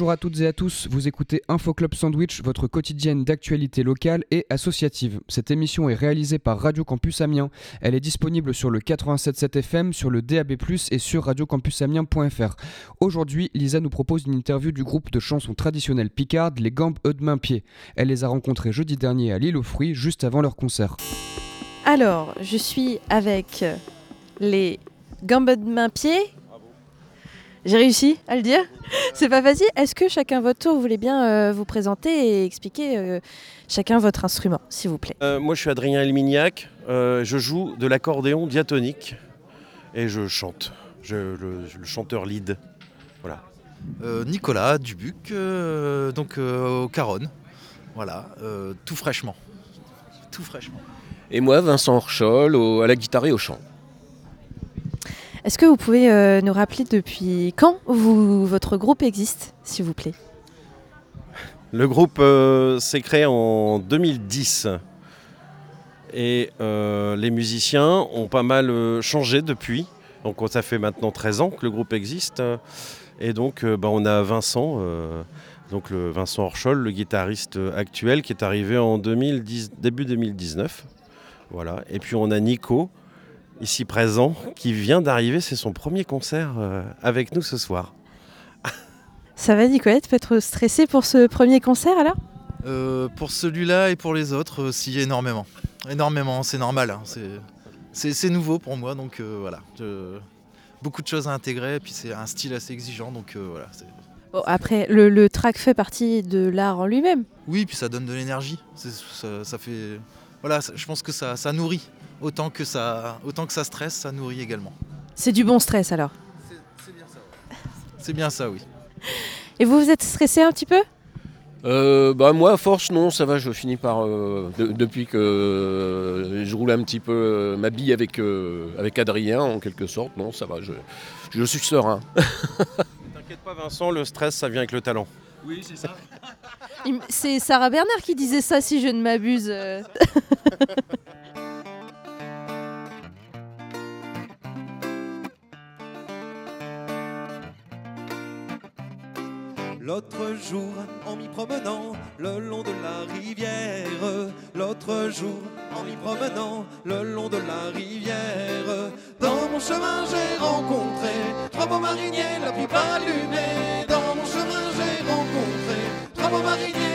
Bonjour à toutes et à tous, vous écoutez Info Club Sandwich, votre quotidienne d'actualité locale et associative. Cette émission est réalisée par Radio Campus Amiens. Elle est disponible sur le 87.7 FM, sur le DAB+, et sur radiocampusamiens.fr. Aujourd'hui, Lisa nous propose une interview du groupe de chansons traditionnelles picardes, les Gambes Eudemain Pied. Elle les a rencontrés jeudi dernier à l'île aux fruits, juste avant leur concert. Alors, je suis avec les Gambes Eudemain Pied. J'ai réussi à le dire. C'est pas facile. Est-ce que chacun votre tour, vous voulez bien euh, vous présenter et expliquer euh, chacun votre instrument, s'il vous plaît? Euh, moi, je suis Adrien Elmignac. Euh, je joue de l'accordéon diatonique et je chante. Je, le, le chanteur lead. Voilà. Euh, Nicolas Dubuc, euh, donc euh, au Caronne. Voilà, euh, tout fraîchement. Tout fraîchement. Et moi, Vincent Orchol, au- à la guitare et au chant. Est-ce que vous pouvez euh, nous rappeler depuis quand votre groupe existe, s'il vous plaît? Le groupe euh, s'est créé en 2010 et euh, les musiciens ont pas mal changé depuis. Donc ça fait maintenant 13 ans que le groupe existe. Et donc bah, on a Vincent, donc le Vincent Orchol, le guitariste actuel qui est arrivé en 2010, début 2019. Voilà. Et puis on a Nico, ici présent, qui vient d'arriver. C'est son premier concert euh, avec nous ce soir. Ça va, Nicolette peut être stressée pour ce premier concert alors? Euh, pour celui-là et pour les autres, euh, si énormément. Énormément, c'est normal. hein, c'est- nouveau pour moi, donc euh, voilà. Je- beaucoup de choses à intégrer, et puis c'est un style assez exigeant, donc euh, voilà. Bon, Après, le, le track fait partie de l'art en lui-même. Oui, puis ça donne de l'énergie. Ça fait. Voilà, je pense que ça, ça nourrit. Autant que ça, autant que ça stresse, ça nourrit également. C'est du bon stress alors. C'est bien ça, oui. Et vous, vous êtes stressé un petit peu? Euh, bah, moi, à force, non, ça va, je finis par. euh, de- depuis que euh, je roule un petit peu euh, ma bille avec, euh, avec Adrien, en quelque sorte, non, ça va, je, je suis serein. T'inquiète pas Vincent, le stress ça vient avec le talent. Oui, c'est ça. C'est Sarah Bernard qui disait ça, si je ne m'abuse. L'autre jour, en m'y promenant le long de la rivière, l'autre jour, en m'y promenant le long de la rivière, dans mon chemin j'ai rencontré trois beaux mariniers, la pipe allumée. Trois beaux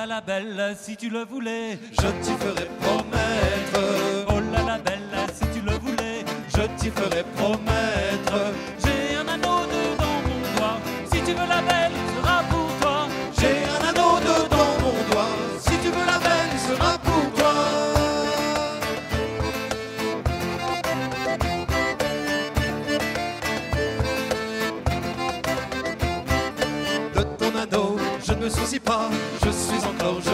là la belle, si tu le voulais, Je t'y ferai promettre oh la belle, si tu le voulais, Je t'y ferai promettre j'ai un anneau dedans mon doigt. Si tu veux la belle, il sera pour toi. J'ai un anneau dedans mon doigt Si tu veux la belle, il sera pour toi De ton anneau, je ne me soucie pas, suis encore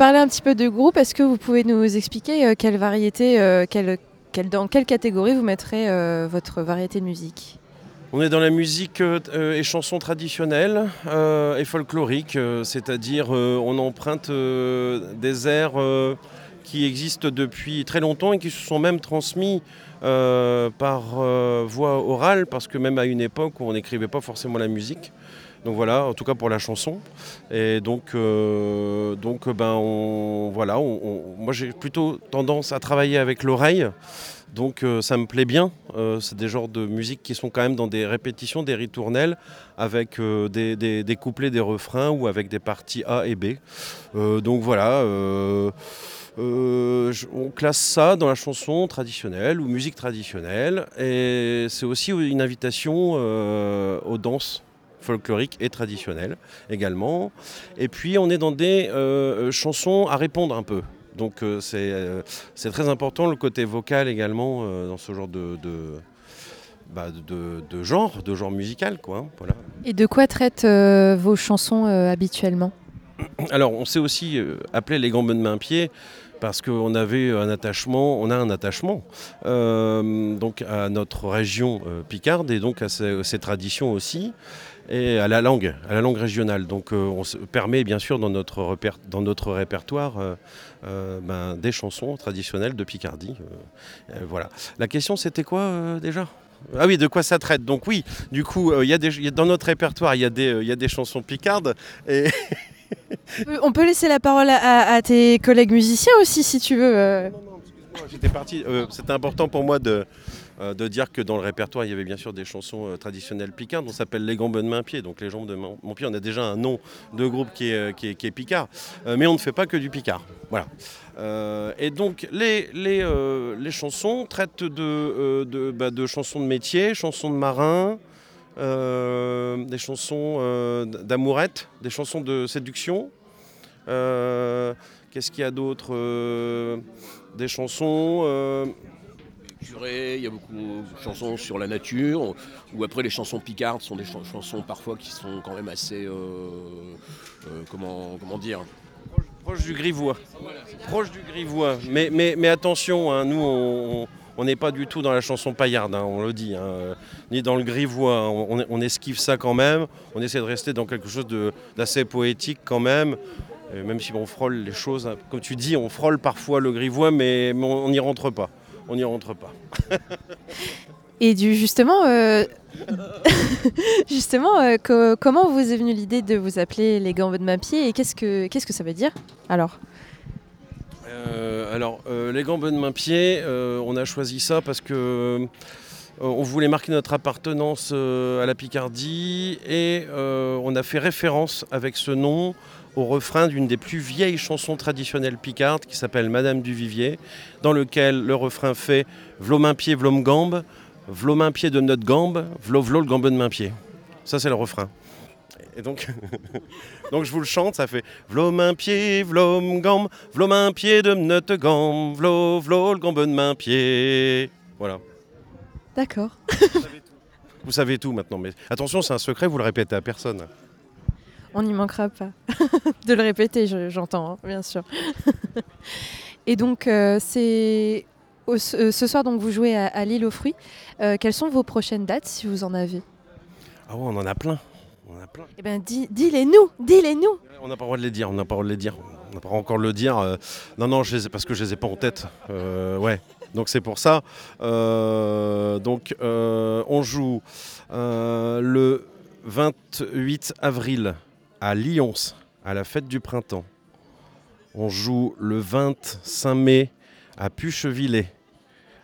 reparler un petit peu de groupe, est-ce que vous pouvez nous expliquer euh, quelle variété, euh, quelle, dans quelle catégorie vous mettrez euh, votre variété de musique? On est dans la musique et chansons traditionnelles et folkloriques, c'est-à-dire on emprunte des airs qui existent depuis très longtemps et qui se sont même transmis par voie orale, parce que même à une époque où on n'écrivait pas forcément la musique. Donc voilà, en tout cas pour la chanson. Et donc, euh, donc ben voilà, moi j'ai plutôt tendance à travailler avec l'oreille. Donc euh, ça me plaît bien. Euh, c'est des genres de musique qui sont quand même dans des répétitions, des ritournelles, avec des, couplets, des refrains ou avec des parties A et B. Donc voilà. on classe ça dans la chanson traditionnelle ou musique traditionnelle. Et c'est aussi une invitation aux danses folkloriques et traditionnelles également. Et puis on est dans des euh, chansons à répondre un peu. Donc euh, c'est euh, c'est très important le côté vocal également dans ce genre de, de, bah, de- de genre, de genre musical. Quoi, hein, voilà. Et de quoi traitent vos chansons habituellement? Alors, on s'est aussi appelé les gambes de main-pied parce qu'on avait un attachement, on a un attachement euh, donc à notre région euh, picarde et donc à ses, ses traditions aussi et à la langue, à la langue régionale. Donc, euh, on se permet bien sûr dans notre, repère- dans notre répertoire euh, euh, ben, des chansons traditionnelles de Picardie. voilà. La question, c'était quoi déjà? Ah oui, de quoi ça traite? Donc oui, du coup, euh, y a des, il y a- dans notre répertoire, il y, a des, euh, y a des chansons picardes et, On peut- laisser la parole à, tes collègues musiciens aussi si tu veux. euh. J'étais parti. euh, C'était important pour moi de, euh, de dire que dans le répertoire, il y avait bien sûr des chansons euh, traditionnelles picardes. On s'appelle les gambes de main pied. Donc les jambes de main mon pied, on a déjà un nom de groupe qui est, euh, picard. Mais on ne fait pas que du picard. Voilà. Et donc les, chansons traitent bah, de chansons de métier, chansons de marins. des chansons d'amourette, des chansons de séduction. Qu'est-ce qu'il y a d'autre Des chansons. Il y a beaucoup de chansons sur la nature, ou après les chansons picardes sont des chan- chansons parfois qui sont quand même assez, euh, euh, comment, dire, Proche du grivois. Proche du grivois. Mais, mais, attention, hein, nous, on n'est pas du tout dans la chanson paillarde, hein, on le dit, hein, euh, ni dans le grivois. On, esquive ça quand même. On essaie de rester dans quelque chose d'assez poétique quand même. Même si on frôle les choses, comme tu dis, on frôle parfois le grivois, mais on n'y rentre pas. On n'y rentre pas. Et du justement, euh, justement, euh, co- comment vous est venue l'idée de vous appeler les gambes de main-pied et qu'est-ce que qu'est-ce que ça veut dire Alors, Euh, alors, les gambes de main-pied, euh, on a choisi ça parce que on voulait marquer notre appartenance à la Picardie et on a fait référence avec ce nom au refrain d'une des plus vieilles chansons traditionnelles picardes qui s'appelle Madame du Vivier, dans lequel le refrain fait V'lo main pied, v'lo gambe, v'lo main pied de notre gambe, v'lo v'lo le gambe de main pied. Ça c'est le refrain. Et donc, donc je vous le chante, ça fait V'lo main pied, v'lo gambe, v'lo main pied de notre gambe, v'lo v'lo le gambe de main pied. Voilà. d'accord. Vous savez tout maintenant, mais attention, c'est un secret, vous le répétez à personne. On n'y manquera pas de le répéter, je- j'entends, hein, bien sûr. et donc, euh, c'est au- ce soir, donc vous jouez à, à l'île aux fruits. Euh, quelles sont vos prochaines dates, si vous en avez? Ah ouais, on en a plein. On a plein. Eh bien, dis- dis-les-nous, dis-les-nous. On n'a pas le droit de les dire, on n'a pas le droit de les dire. On n'a pas encore de le dire. euh, non, non, je les ai- parce que je les ai pas en tête. Euh, ouais, donc c'est pour ça. Euh, donc euh, on joue euh, le 28 avril à Lyons, à la fête du printemps. On joue le 25 mai à Puchevillers,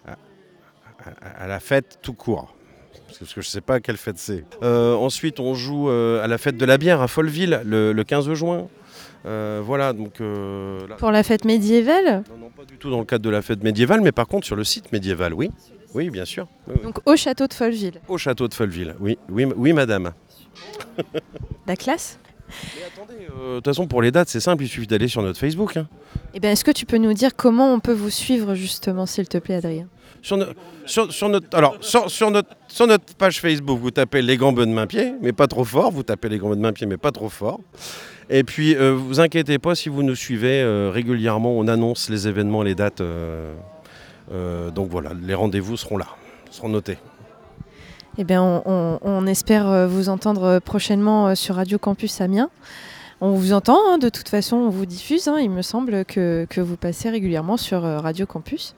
à, à- à la fête tout court. Parce que- je ne sais pas quelle fête c'est. Euh, ensuite, on joue euh, à la fête de la bière à Folleville le, le 15 juin. Euh, voilà, donc là- Pour la fête médiévale, non, non, pas du tout dans le cadre de la fête médiévale, mais par contre sur le site médiéval, oui. Oui, bien sûr. Donc au château de Folleville. Au château de Folleville, oui, oui, oui madame. La classe? Mais attendez, euh, de toute façon, pour les dates, c'est simple, il suffit d'aller sur notre Facebook. hein. Eh bien, est-ce que tu peux nous dire comment on peut vous suivre justement, s'il te plaît, Adrien? Sur, no- sur- sur notre, alors, sur, sur notre, sur notre page Facebook, vous tapez les gambes de main-pied, mais pas trop fort. Vous tapez les de main-pied, mais pas trop fort. Et puis, euh, vous inquiétez pas, si vous nous suivez euh, régulièrement, on annonce les événements, les dates. donc voilà, les rendez-vous seront là, seront notés. Eh bien, on, on- on espère euh, vous entendre euh, prochainement euh, sur Radio Campus Amiens. On vous entend, hein, de toute façon, on vous diffuse. hein. il me semble que, que vous passez régulièrement sur Radio Campus.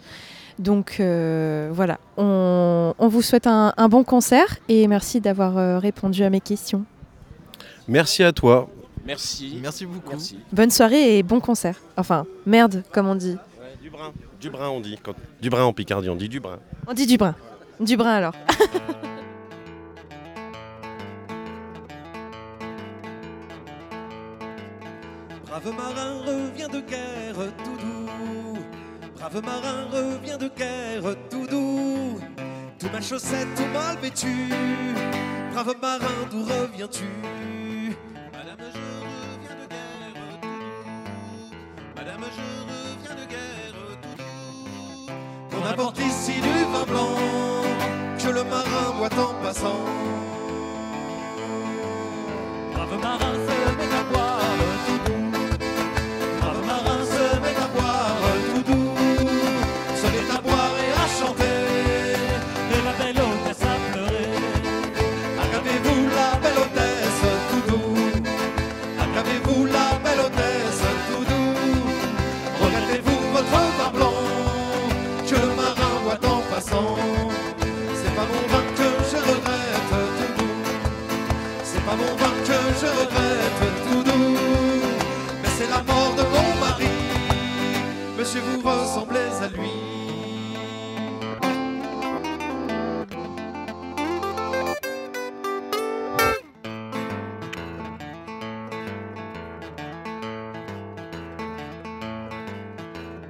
Donc euh, voilà, on, on vous souhaite un, un bon concert et merci d'avoir répondu à mes questions. Merci à toi. Merci. Merci beaucoup. Merci. Bonne soirée et bon concert. Enfin, merde, comme on dit. du brin. Du brin, on dit. Quand... Du brin en Picardie, on dit du brin. On dit du brin. Du brin alors. Brave marin revient de guerre tout doux. Brave marin revient de guerre tout doux. Tout mal chaussette, tout mal vêtu. Brave marin, d'où reviens-tu? Madame, je reviens de guerre tout doux. Madame, je reviens de guerre tout doux. Qu'on Monsieur, vous ressemblez à lui.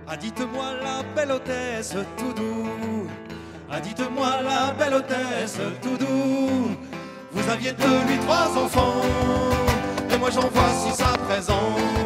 Ah, dites-moi la belle hôtesse tout doux. Ah, dites-moi la belle hôtesse tout doux. Vous aviez de lui trois enfants. Et moi j'en vois six à présent.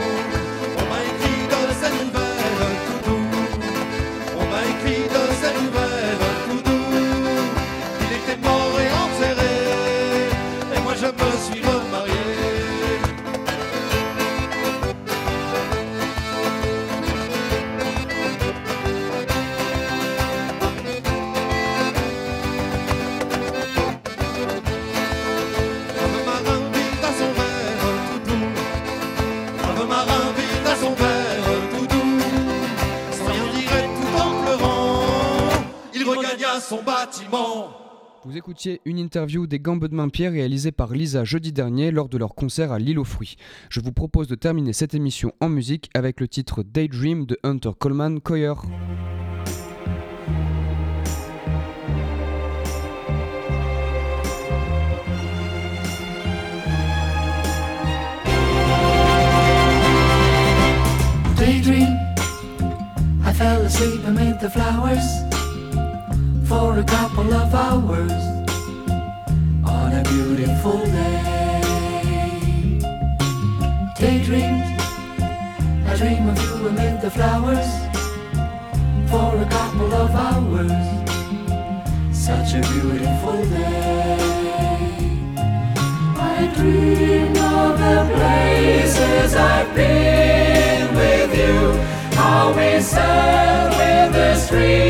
Son bâtiment. Vous écoutiez une interview des Gambes de Main-Pierre réalisée par Lisa jeudi dernier lors de leur concert à l'île aux fruits. Je vous propose de terminer cette émission en musique avec le titre Daydream de Hunter Coleman Coyer. daydream. I fell asleep amid the flowers for a couple of hours on a beautiful day. Daydream. I dream of you amid the flowers for a couple of hours. Such a beautiful day. I dream of the places I've been with you. How we sat with the stream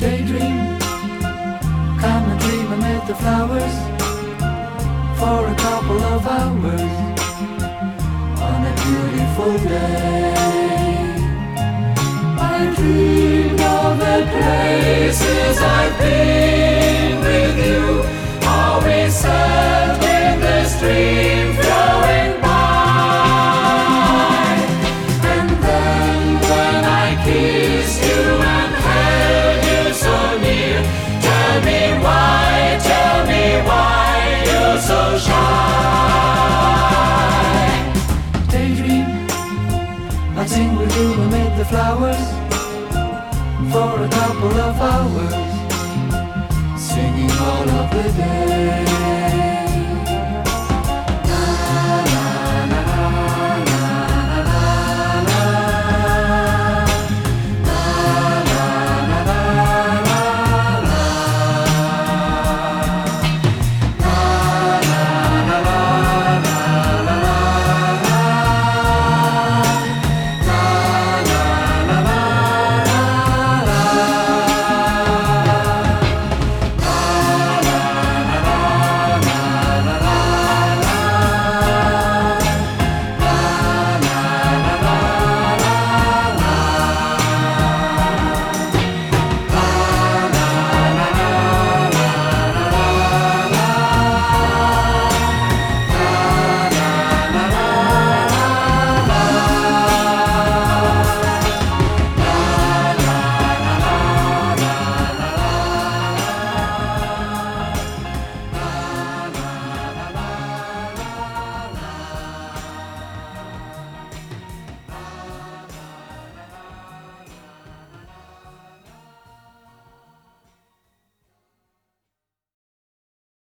Daydream, come and dream amid the flowers for a couple of hours on a beautiful day. I dream of the places I've been with you. How we sat with the stream flowers for a couple of hours.